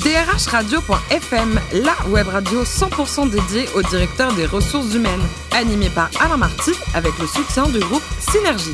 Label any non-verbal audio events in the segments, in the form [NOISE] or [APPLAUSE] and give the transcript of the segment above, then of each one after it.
drhradio.fm, la web radio 100% dédiée au directeur des ressources humaines, animée par Alain Marty avec le soutien du groupe Synergie.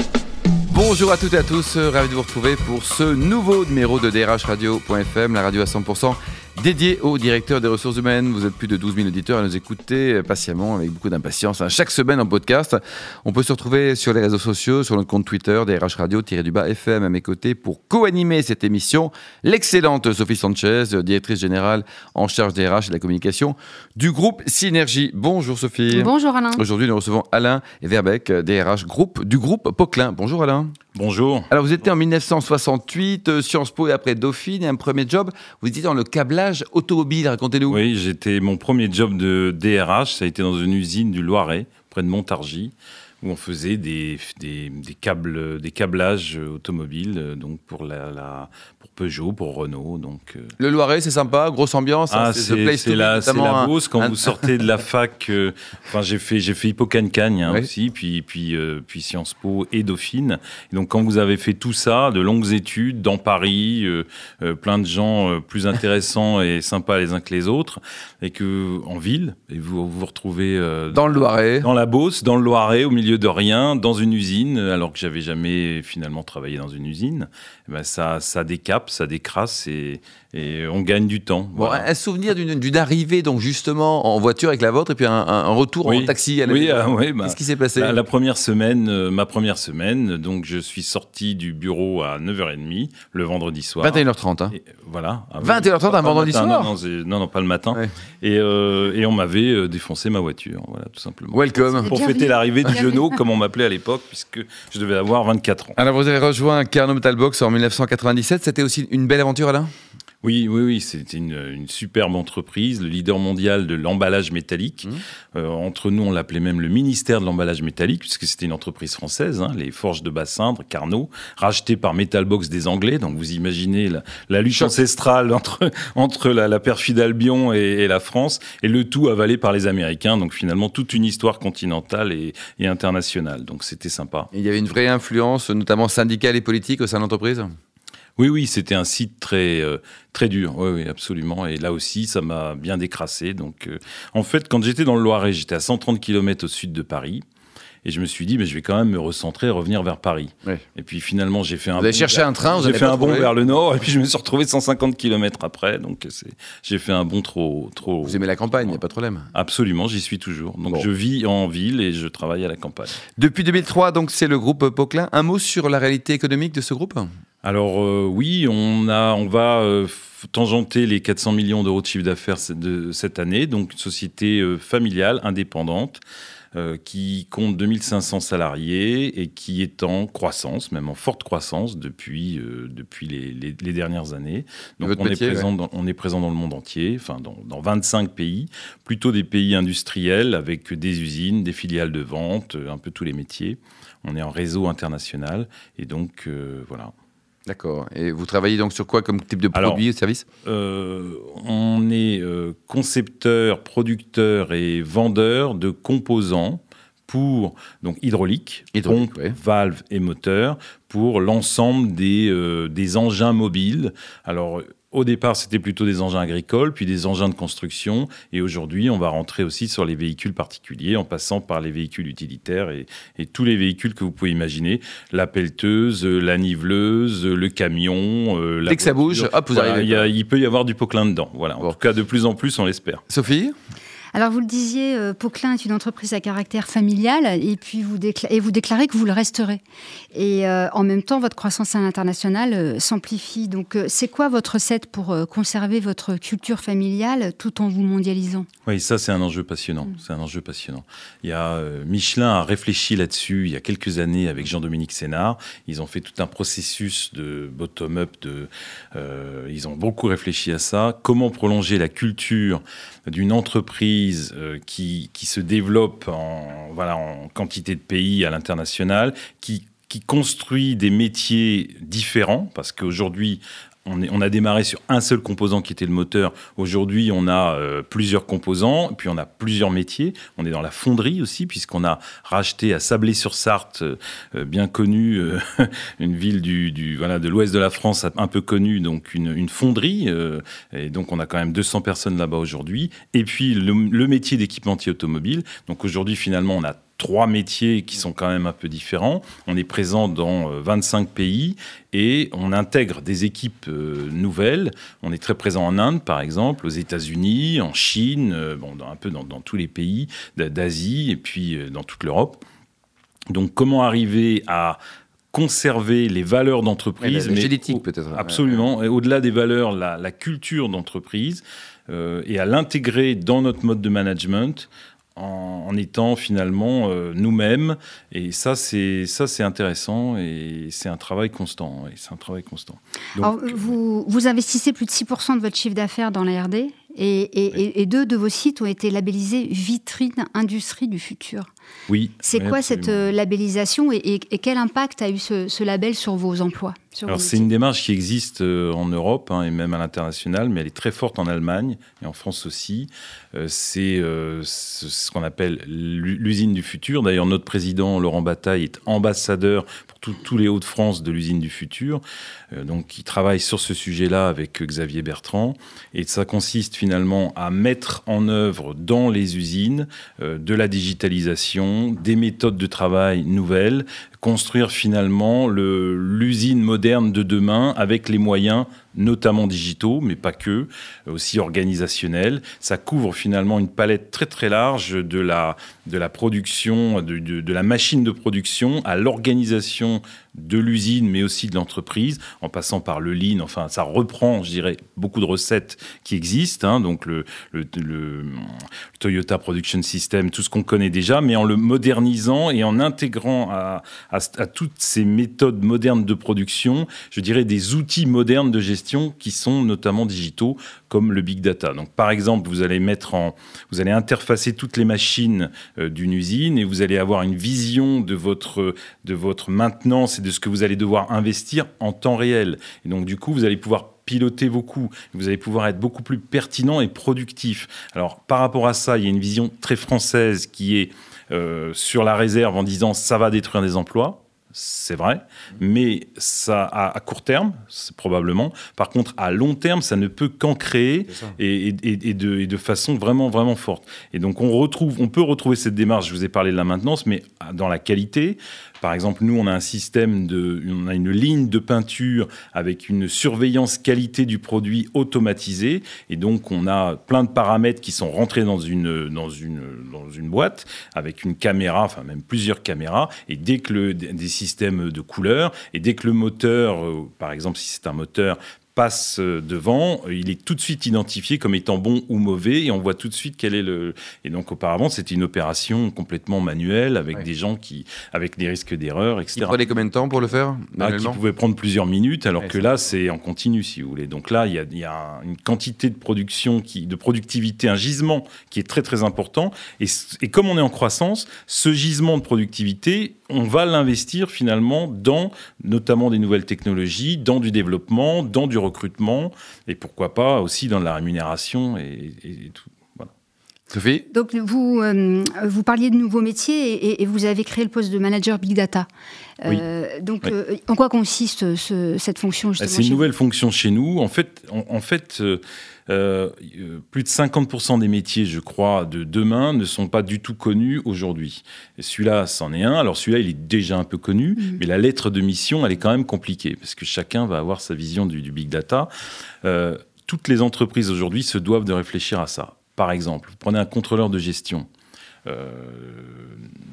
Bonjour à toutes et à tous, ravi de vous retrouver pour ce nouveau numéro de drhradio.fm, la radio à 100% dédié au directeur des ressources humaines. Vous êtes plus de 12 000 auditeurs à nous écouter patiemment avec beaucoup d'impatience. Hein. Chaque semaine en podcast, on peut se retrouver sur les réseaux sociaux, sur notre compte Twitter, DRH Radio-du-bas FM à mes côtés pour co-animer cette émission. L'excellente Sophie Sanchez, directrice générale en charge des RH et de la communication du groupe Synergie. Bonjour Sophie. Bonjour Alain. Aujourd'hui, nous recevons Alain Verbeck, DRH groupe, du groupe Poquelin. Bonjour Alain. Bonjour. Alors, vous étiez en 1968, euh, Sciences Po et après Dauphine, et un premier job, vous étiez dans le câblage automobile, racontez-nous. Oui, j'étais mon premier job de DRH, ça a été dans une usine du Loiret, près de Montargis, où on faisait des, des, câbles, des câblages automobiles, euh, donc pour la, Peugeot, pour Renault. Donc, euh. Le Loiret, c'est sympa, grosse ambiance. Hein, ah, c'est la, la Beauce. Quand vous [LAUGHS] sortez de la fac, euh, enfin, j'ai fait, j'ai fait Hippocagne hein, aussi, puis, puis, euh, puis Sciences Po et Dauphine. Et donc, quand vous avez fait tout ça, de longues études dans Paris, plein de gens plus intéressants et sympas les uns que les autres, et que en ville, et vous vous retrouvez dans le Loiret, dans la Beauce, dans le Loiret, au milieu de rien, dans une usine, alors que j'avais jamais finalement travaillé dans une usine. Eh ben ça, ça décape ça décrasse et, et on gagne du temps. un souvenir d'une arrivée donc justement en voiture avec la vôtre et puis un, retour en taxi. À oui, ah bah, Qu'est-ce qui s'est passé? la, première semaine, euh, ma première semaine, donc je suis sorti du bureau à 9h30 le vendredi soir. 21h30. Hein. voilà. 21h30 un vendredi soir? Non non, pas le matin. Et, euh, et, on m'avait euh, défoncé ma voiture, voilà tout simplement. Welcome. Pour fêter l'arrivée du [LAUGHS] genou, comme on m'appelait à l'époque, puisque je devais avoir 24 ans. Alors vous avez rejoint Carnot Metalbox en 1997. C'était aussi une belle aventure, Alain? Oui, oui, oui, c'était une, superbe entreprise, le leader mondial de l'emballage métallique. Mmh. Euh, entre nous, on l'appelait même le ministère de l'emballage métallique, puisque c'était une entreprise française, hein, les Forges de Bassindre, Carnot, rachetée par Metalbox des Anglais. Donc vous imaginez la, lutte ancestrale entre, [LAUGHS] entre la, perfide Albion et, la France, et le tout avalé par les Américains. Donc finalement, toute une histoire continentale et, et internationale. Donc c'était sympa. il y avait une vraie influence, notamment syndicale et politique, au sein de l'entreprise? Oui, oui, c'était un site très, euh, très dur. Oui, oui, absolument. Et là aussi, ça m'a bien décrassé. Donc, euh, en fait, quand j'étais dans le Loiret, j'étais à 130 km au sud de Paris. Et je me suis dit, mais je vais quand même me recentrer et revenir vers Paris. Et puis finalement, j'ai fait un. Vous avez cherché un train, J'ai fait un bon vers le nord, et puis je me suis retrouvé 150 km après. Donc j'ai fait un bon trop, trop. Vous aimez la campagne, il n'y a pas de problème. Absolument, j'y suis toujours. Donc je vis en ville et je travaille à la campagne. Depuis 2003, donc c'est le groupe Poquelin. Un mot sur la réalité économique de ce groupe? Alors euh, oui, on, a, on va euh, tangenter les 400 millions d'euros de chiffre d'affaires de cette année, donc une société euh, familiale, indépendante, qui compte 2500 salariés et qui est en croissance, même en forte croissance depuis, depuis les, dernières années. Donc on, est présent dans, on est présent dans le monde entier, enfin dans, dans 25 pays, plutôt des pays industriels avec des usines, des filiales de vente, un peu tous les métiers. On est en réseau international et donc voilà. D'accord. Et vous travaillez donc sur quoi comme type de produit ou service euh, On est euh, concepteur, producteur et vendeur de composants pour donc hydraulique, pompe, valve et moteur pour l'ensemble des, euh, des engins mobiles. Alors au départ, c'était plutôt des engins agricoles, puis des engins de construction. Et aujourd'hui, on va rentrer aussi sur les véhicules particuliers, en passant par les véhicules utilitaires et, tous les véhicules que vous pouvez imaginer. La pelleteuse, la niveleuse, le camion. Euh, Dès que ça bouge, hop, vous arrivez. il peut y avoir du Poquelin dedans. Voilà. En tout cas, de plus en plus, on l'espère. Sophie? Alors vous le disiez, euh, Poquelin est une entreprise à caractère familial et puis vous, et vous déclarez que vous le resterez. Et euh, en même temps, votre croissance à l'international euh, s'amplifie. Donc c'est quoi votre recette pour conserver votre culture familiale tout en vous mondialisant? Oui, ça c'est un enjeu passionnant. Mm. C'est un enjeu passionnant. Il y a Michelin a réfléchi là-dessus il y a quelques années avec Jean-Dominique Sénard. Ils ont fait tout un processus de bottom-up. De, ils ont beaucoup réfléchi à ça. Comment prolonger la culture d'une entreprise euh, qui, se développe en quantité de pays à l'international, qui, qui construit des métiers différents, parce qu'aujourd'hui, on, a démarré sur un seul composant qui était le moteur. Aujourd'hui, on a euh, plusieurs composants, puis on a plusieurs métiers. On est dans la fonderie aussi, puisqu'on a racheté à Sablé-sur-Sarthe, euh, euh, bien connu, [LAUGHS] une ville du, de l'ouest de la France, un peu connue, donc une, fonderie. et donc, on a quand même 200 personnes là-bas aujourd'hui. Et puis, le, le métier d'équipementier automobile. Donc, aujourd'hui, finalement, on a trois métiers qui sont quand même un peu différents. On est présent dans 25 euh, pays et on intègre des équipes euh, nouvelles. On est très présent en Inde, par exemple, aux États-Unis, en Chine, euh, bon, un peu dans, tous les pays d'Asie et puis dans toute l'Europe. Donc, comment arriver à conserver les valeurs d'entreprise, mais génétique peut-être. Absolument. Et au-delà des valeurs, la, culture d'entreprise, et à l'intégrer dans notre mode de management en, étant finalement euh, nous-mêmes. Et ça, c'est ça, c'est intéressant et c'est un travail constant. Et c'est un travail constant. Vous, vous investissez plus de 6% de votre chiffre d'affaires dans la RD et, deux de vos sites ont été labellisés vitrine industrie du futur. Oui. C'est quoi cette euh, labellisation et, quel impact a eu ce, label sur vos emplois Alors c'est une démarche qui existe euh, en Europe hein, et même à l'international, mais elle est très forte en Allemagne et en France aussi. Euh, c'est ce qu'on appelle l'usine du futur. D'ailleurs, notre président Laurent Bataille est ambassadeur pour tous les Hauts-de-France de l'usine du futur. donc, il travaille sur ce sujet-là avec Xavier Bertrand et ça consiste finalement à mettre en œuvre dans les usines de la digitalisation des méthodes de travail nouvelles, construire finalement l'usine moderne de demain avec les moyens notamment digitaux, mais pas que, aussi organisationnels. Ça couvre finalement une palette très très large de la, de la production, de, de, la machine de production à l'organisation de l'usine, mais aussi de l'entreprise, en passant par le lean. Enfin, ça reprend, je dirais, beaucoup de recettes qui existent. Hein, donc le, le, Toyota Production System, tout ce qu'on connaît déjà, mais en le modernisant et en intégrant à, à toutes ces méthodes modernes de production, je dirais des outils modernes de gestion qui sont notamment digitaux, comme le big data. Donc, par exemple, vous allez mettre en, vous allez interfacer toutes les machines euh, d'une usine et vous allez avoir une vision de votre, de votre maintenance et de ce que vous allez devoir investir en temps réel. Et donc, du coup, vous allez pouvoir piloter vos coûts, vous allez pouvoir être beaucoup plus pertinent et productif. Alors, par rapport à ça, il y a une vision très française qui est sur la réserve en disant ça va détruire des emplois c'est vrai, mais ça à, court terme, probablement. Par contre, à long terme, ça ne peut qu'en créer et, de, façon vraiment vraiment forte. Et donc on retrouve, on peut retrouver cette démarche. Je vous ai parlé de la maintenance, mais dans la qualité, par exemple, nous, on a un système de, on a une ligne de peinture avec une surveillance qualité du produit automatisée. Et donc, on a plein de paramètres qui sont rentrés dans une, dans une, dans une boîte avec une caméra, enfin même plusieurs caméras. Et dès que le, des systèmes de couleurs, et dès que le moteur, euh, par exemple, si c'est un moteur, passe euh, devant, il est tout de suite identifié comme étant bon ou mauvais et on voit tout de suite quel est le. Et donc auparavant, c'était une opération complètement manuelle avec des gens qui, avec des risques d'erreur, etc. Il prenait combien de temps pour le faire ah, Qui pouvait prendre plusieurs minutes, alors que là, c'est en continu, si vous voulez. Donc là, il y a, une quantité de production, qui, de productivité, un gisement qui est très très important. Et, et comme on est en croissance, ce gisement de productivité, on va l'investir finalement dans notamment des nouvelles technologies, dans du développement, dans du recrutement et pourquoi pas aussi dans la rémunération et, tout. Sophie Donc vous, euh, vous parliez de nouveaux métiers et, vous avez créé le poste de manager Big Data. Euh, donc euh, en quoi consiste cette fonction C'est une nouvelle fonction chez nous. En fait, en fait plus de 50% des métiers, je crois, de demain ne sont pas du tout connus aujourd'hui. Celui-là, c'en est un. Alors celui-là, il est déjà un peu connu, mm. mais la lettre de mission, elle est quand même compliquée, parce que chacun va avoir sa vision du, big data. Toutes les entreprises aujourd'hui se doivent de réfléchir à ça. Par exemple, prenez un contrôleur de gestion. Euh,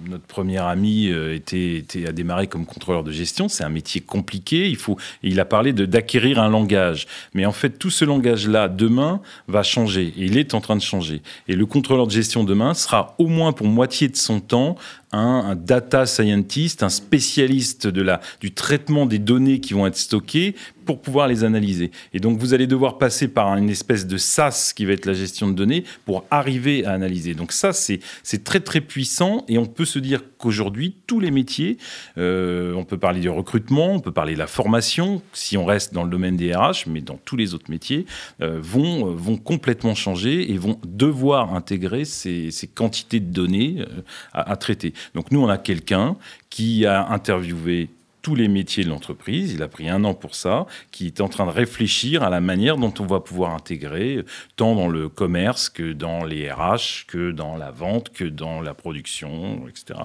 notre premier ami euh, était, était, a démarré comme contrôleur de gestion. C'est un métier compliqué. Il faut, il a parlé d'acquérir un langage. Mais en fait, tout ce langage-là, demain, va changer. Et il est en train de changer. Et le contrôleur de gestion demain sera au moins pour moitié de son temps un, data scientist, un spécialiste de la, du traitement des données qui vont être stockées pour pouvoir les analyser. Et donc, vous allez devoir passer par une espèce de SaaS qui va être la gestion de données pour arriver à analyser. Donc ça, c'est très, très puissant et on peut se dire qu'aujourd'hui, tous les métiers, euh, on peut parler du recrutement, on peut parler de la formation, si on reste dans le domaine des RH, mais dans tous les autres métiers, euh, vont, vont complètement changer et vont devoir intégrer ces, ces quantités de données euh, à, à traiter. Donc nous, on a quelqu'un qui a interviewé tous les métiers de l'entreprise. Il a pris un an pour ça, qui est en train de réfléchir à la manière dont on va pouvoir intégrer, tant dans le commerce que dans les RH, que dans la vente, que dans la production, etc.,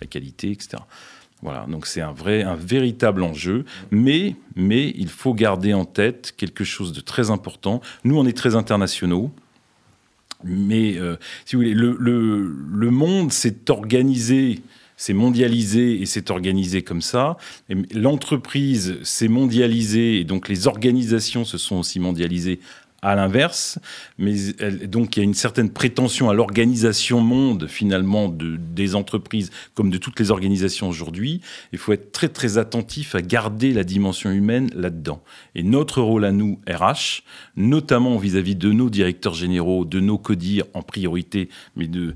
la qualité, etc. Voilà, donc c'est un vrai, un véritable enjeu, mais, mais il faut garder en tête quelque chose de très important. Nous, on est très internationaux. Mais euh, si vous voulez, le, le, monde s'est organisé c'est mondialisé et c'est organisé comme ça. L'entreprise s'est mondialisée et donc les organisations se sont aussi mondialisées à l'inverse, mais donc il y a une certaine prétention à l'organisation monde finalement de, des entreprises comme de toutes les organisations aujourd'hui. Il faut être très très attentif à garder la dimension humaine là-dedans. Et notre rôle à nous, RH, notamment vis-à-vis -vis de nos directeurs généraux, de nos CODIR en priorité, mais de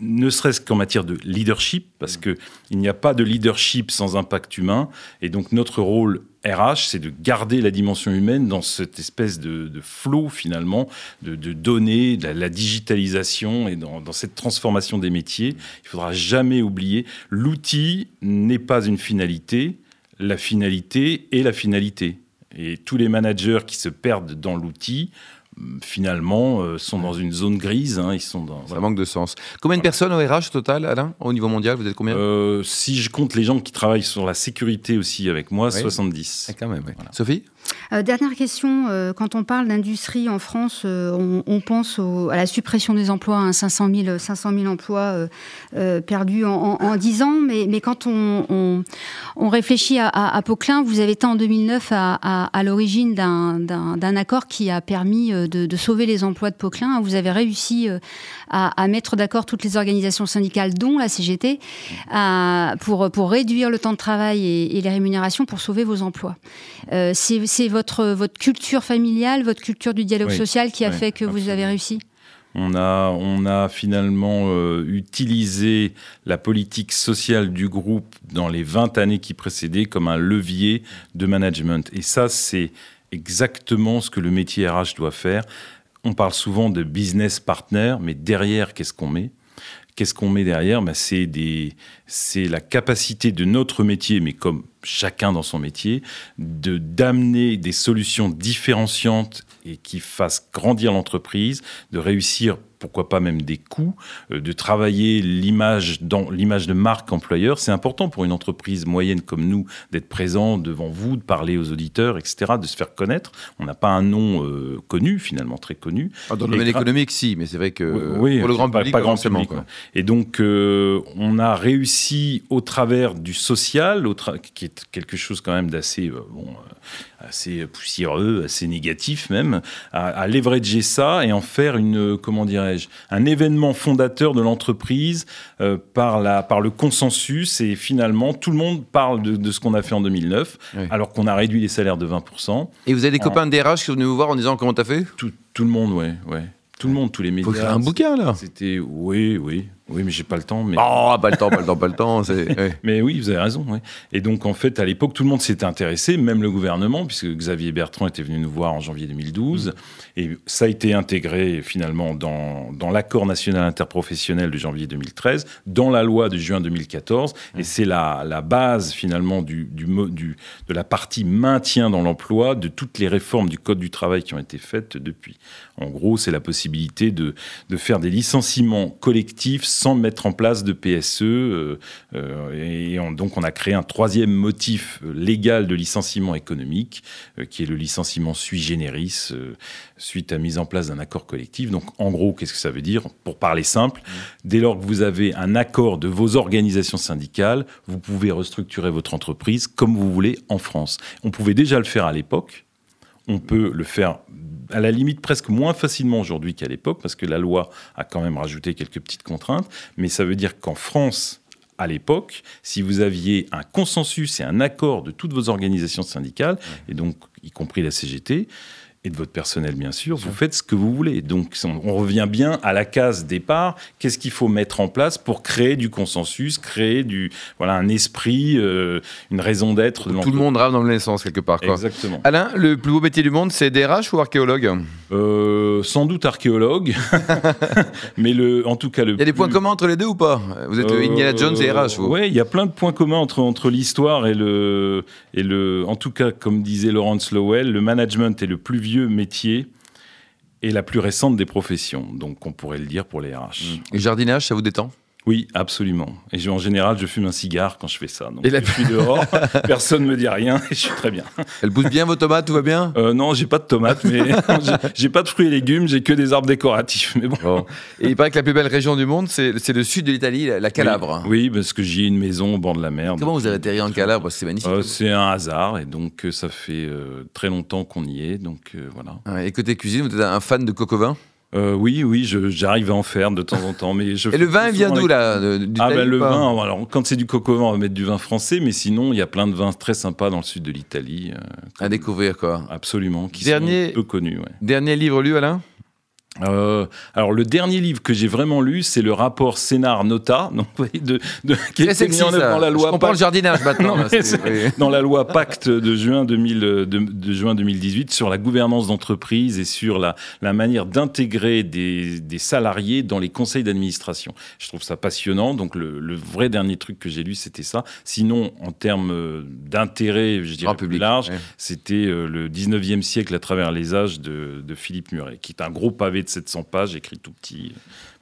ne serait-ce qu'en matière de leadership, parce mm. qu'il n'y a pas de leadership sans impact humain. Et donc notre rôle RH, c'est de garder la dimension humaine dans cette espèce de, flot finalement de, données, de la, digitalisation et dans, dans, cette transformation des métiers. Il faudra jamais oublier, l'outil n'est pas une finalité, la finalité est la finalité. Et tous les managers qui se perdent dans l'outil finalement, euh, sont dans une zone grise. Hein, ils sont dans, Ça manque de sens. Combien de personnes au RH total, Alain Au niveau mondial, vous êtes combien euh, Si je compte les gens qui travaillent sur la sécurité aussi avec moi, 70. Ah, quand même, Sophie? Euh, dernière question, euh, quand on parle d'industrie en France, euh, on, pense à la suppression des emplois, hein, 500, 000, 500 000 emplois perdus en, en, 10 ans, mais, quand on, réfléchit à, à, vous avez été en 2009 à, l'origine d'un accord qui a permis de, sauver les emplois de Poquelin. Vous avez réussi à, mettre d'accord toutes les organisations syndicales, dont la CGT, pour, réduire le temps de travail et, les rémunérations pour sauver vos emplois. C'est votre, votre culture familiale, votre culture du dialogue social qui a fait que vous avez réussi on a, on a finalement euh, utilisé la politique sociale du groupe dans les 20 années qui précédaient comme un levier de management. Et ça, c'est exactement ce que le métier RH doit faire. On parle souvent de business partner, mais derrière, qu'est-ce qu'on met? Qu'est-ce qu'on met derrière? Ben, C'est la capacité de notre métier, mais comme chacun dans son métier, de d'amener des solutions différenciantes et qui fassent grandir l'entreprise, de réussir pourquoi pas même des coûts, euh, de travailler l'image dans l'image de marque employeur. C'est important pour une entreprise moyenne comme nous d'être présent devant vous, de parler aux auditeurs, etc., de se faire connaître. On n'a pas un nom euh, connu, finalement très connu. Ah, dans le domaine économique, si, mais c'est vrai que oui, pour le grand public, pas, grand public. Et donc, euh, on a réussi au travers du social, qui est quelque chose quand même d'assez bon, assez poussiéreux, assez négatif même, à, à leverager ça et en faire une, comment dirais-je, un événement fondateur de l'entreprise euh, par, la, par le consensus et finalement tout le monde parle de, ce qu'on a fait en 2009 alors qu'on a réduit les salaires de 20%. Et vous avez des copains de DRH qui sont venus vous voir en disant comment t'as fait? Tout, tout, le monde, ouais, ouais. Tout le monde, tous les médias. Faut écrire un bouquin là. C'était oui, oui. Oui, mais j'ai pas le temps. Mais... Oh, pas le temps, pas le temps, pas le temps. [LAUGHS] mais oui, vous avez raison. Et donc, en fait, à l'époque, tout le monde s'était intéressé, même le gouvernement, puisque Xavier Bertrand était venu nous voir en janvier 2012. Mm. Et ça a été intégré finalement dans, dans l'accord national interprofessionnel de janvier 2013, dans la loi de juin 2014. Et mm. c'est la, la base finalement du, du, du, de la partie maintien dans l'emploi de toutes les réformes du Code du travail qui ont été faites depuis. En gros, c'est la possibilité de, de faire des licenciements collectifs sans mettre en place de PSE. Euh, euh, et donc, on a créé un troisième motif légal de licenciement économique, euh, qui est le licenciement sui generis, suite à mise en place d'un accord collectif. Donc, en gros, qu'est-ce que ça veut dire? Pour parler simple, dès lors que vous avez un accord de vos organisations syndicales, vous pouvez restructurer votre entreprise comme vous voulez en France. On pouvait déjà le faire à l'époque. On peut le faire à la limite presque moins facilement aujourd'hui qu'à l'époque, parce que la loi a quand même rajouté quelques petites contraintes, mais ça veut dire qu'en France, à l'époque, si vous aviez un consensus et un accord de toutes vos organisations syndicales, et donc y compris la CGT, et de votre personnel, bien sûr, vous faites ce que vous voulez. Donc, on revient bien à la case départ. Qu'est-ce qu'il faut mettre en place pour créer du consensus, créer du, voilà, un esprit, euh, une raison d'être Tout le monde rame dans le même sens, quelque part. Quoi. Exactement. Alain, le plus beau métier du monde, c'est DRH ou archéologue? Euh, Sans doute archéologue. [LAUGHS] Mais le, en tout cas, le. Il y a des points communs entre les deux ou pas? Vous êtes euh, Indiana Jones et RH Oui, il y a plein de points communs entre, entre l'histoire et le, et le. En tout cas, comme disait Laurence Lowell, le management est le plus vieux métier et la plus récente des professions. Donc, on pourrait le dire pour les RH. Et jardinage, ça vous détend? Oui, absolument. Et en général, je fume un cigare quand je fais ça. Donc, et je suis dehors, [LAUGHS] personne ne me dit rien et je suis très bien. Elle pousse bien vos tomates, tout va bien? Euh, Non, j'ai pas de tomates, mais [LAUGHS] j'ai pas de fruits et légumes, j'ai que des arbres décoratifs. Mais bon. Et il paraît que la plus belle région du monde, c'est le sud de l'Italie, la Calabre. Oui, parce que j'ai une maison au bord de la mer. Comment vous avez atterri en Calabre? C'est magnifique. Euh, c'est un hasard et donc euh, ça fait très longtemps qu'on y est. Donc voilà. et côté cuisine, vous êtes un fan de coco vin? Euh, oui, oui, j'arrive à en faire de temps en temps. Mais je Et le vin, vient d'où là Ah ben le vin, alors quand c'est du coco vin, on va mettre du vin français, mais sinon il y a plein de vins très sympas dans le sud de l'Italie. Euh, à découvrir quoi. Absolument, qui dernier, sont peu connus. Ouais. Dernier livre lu, Alain? Euh, alors le dernier livre que j'ai vraiment lu, c'est le rapport Sénat-Nota, [LAUGHS] donc de, de, qui est mis en œuvre dans la loi. Je comprends le jardinage maintenant. [LAUGHS] dans la loi Pacte de juin 2000, de, de juin 2018 sur la gouvernance d'entreprise et sur la, la manière d'intégrer des, des, salariés dans les conseils d'administration. Je trouve ça passionnant. Donc le, le vrai dernier truc que j'ai lu, c'était ça. Sinon, en termes d'intérêt, je dirais plus large, c'était euh, le 19e siècle à travers les âges de, de Philippe Muret, qui est un gros pavé de 700 pages, écrit tout petit,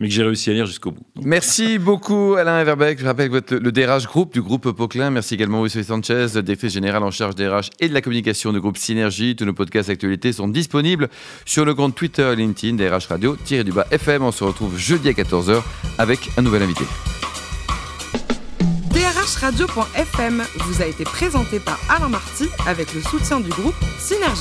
mais que j'ai réussi à lire jusqu'au bout. Merci beaucoup Alain Everbeck. Je rappelle que vous êtes le DRH Group du groupe Poquelin. Merci également Wilson Sanchez, directrice générale en charge des RH et de la communication du groupe Synergie. Tous nos podcasts actualités sont disponibles sur le compte Twitter et LinkedIn DRH Radio-du-bas FM. On se retrouve jeudi à 14h avec un nouvel invité. Radio.fm vous a été présenté par Alain Marty avec le soutien du groupe Synergie.